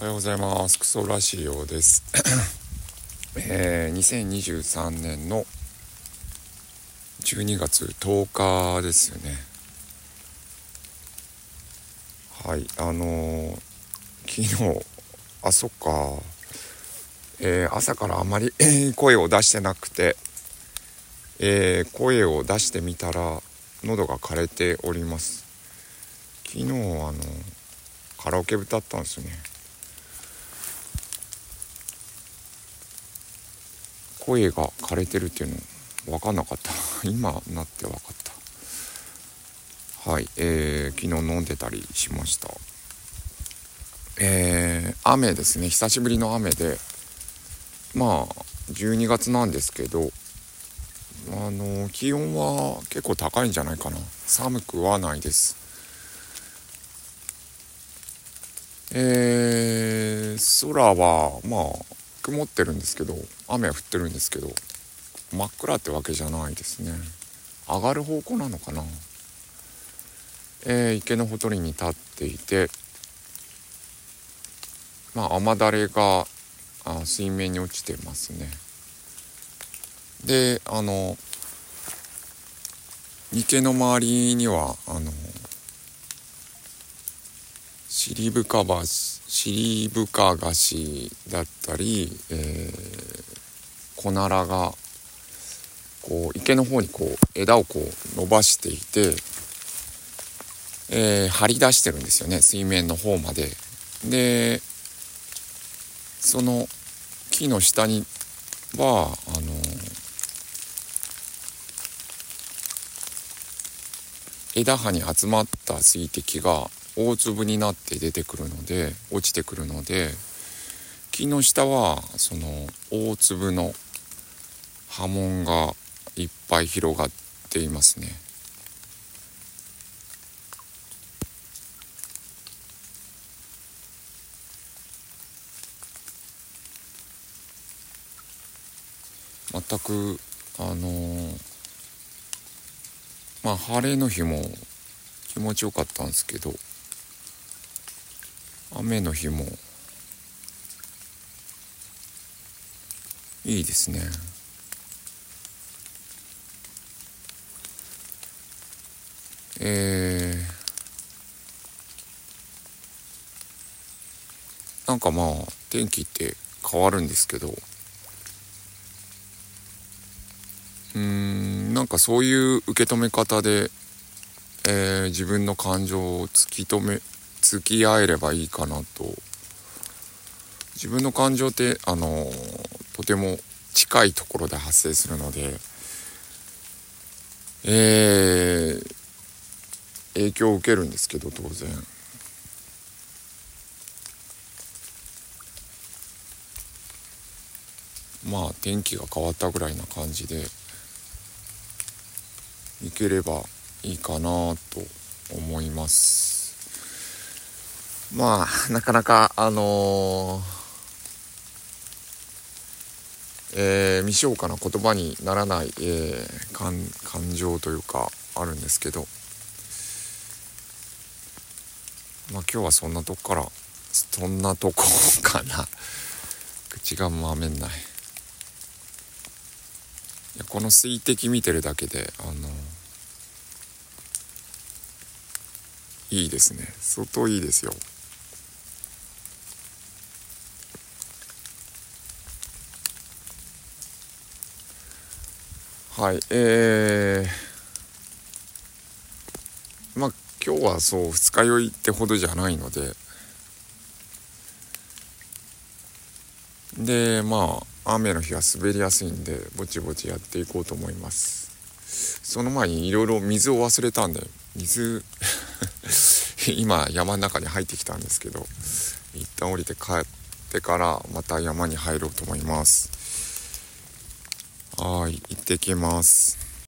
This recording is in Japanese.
おはようございます。クソラシオです。えー、2023年の12月10日ですよね。はいあのー、昨日あそっか。えー、朝からあまり 声を出してなくて、え、声を出してみたら喉が枯れております。昨日あのカラオケ歌ったんですよね。声が枯れてるっていうの分かんなかった。今なって分かった。はい。えー、昨日飲んでたりしました。えー、雨ですね。久しぶりの雨で。まあ12月なんですけどあの気温は結構高いんじゃないかな。寒くはないです。えー、空はまあ曇ってるんですけど雨は降ってるんですけど真っ暗ってわけじゃないですね。上がる方向なのかな。えー、池のほとりに立っていてまあ雨だれがあ水面に落ちてますね。であの池の周りにはあの尻深橋尻深菓子だったり、えー、コナラがこう池の方にこう枝をこう伸ばしていて、えー、張り出してるんですよね水面の方まで。でその木の下にはあの枝葉に集まった水滴が大粒になって出てくるので落ちてくるので木の下はその大粒の波紋がいっぱい広がっていますね。全くあのー、まあ晴れの日も気持ちよかったんですけど雨の日も。いいですね。えー、なんかまあ天気って変わるんですけど。うんなんかそういう受け止め方で、えー、自分の感情を突き止め付き合えればいいかなと自分の感情ってあのとても近いところで発生するのでえー、影響を受けるんですけど当然まあ天気が変わったぐらいな感じでいければいいかなと思います。まあなかなかあのー、えー、未消化な言葉にならない、えー、感感情というかあるんですけど。まあ今日はそんなとこからそんなとこかな。口がまめんない。いやこの水滴見てるだけであのいいですね。相当いいですよ。はいえー、まあ今日はそう二日酔いってほどじゃないので。でまあ雨の日は滑りやすいんでぼちぼちやっていこうと思います。その前にいろいろ水を忘れたんで水 今山の中に入ってきたんですけど一旦降りて帰ってからまた山に入ろうと思います。はい行ってきます。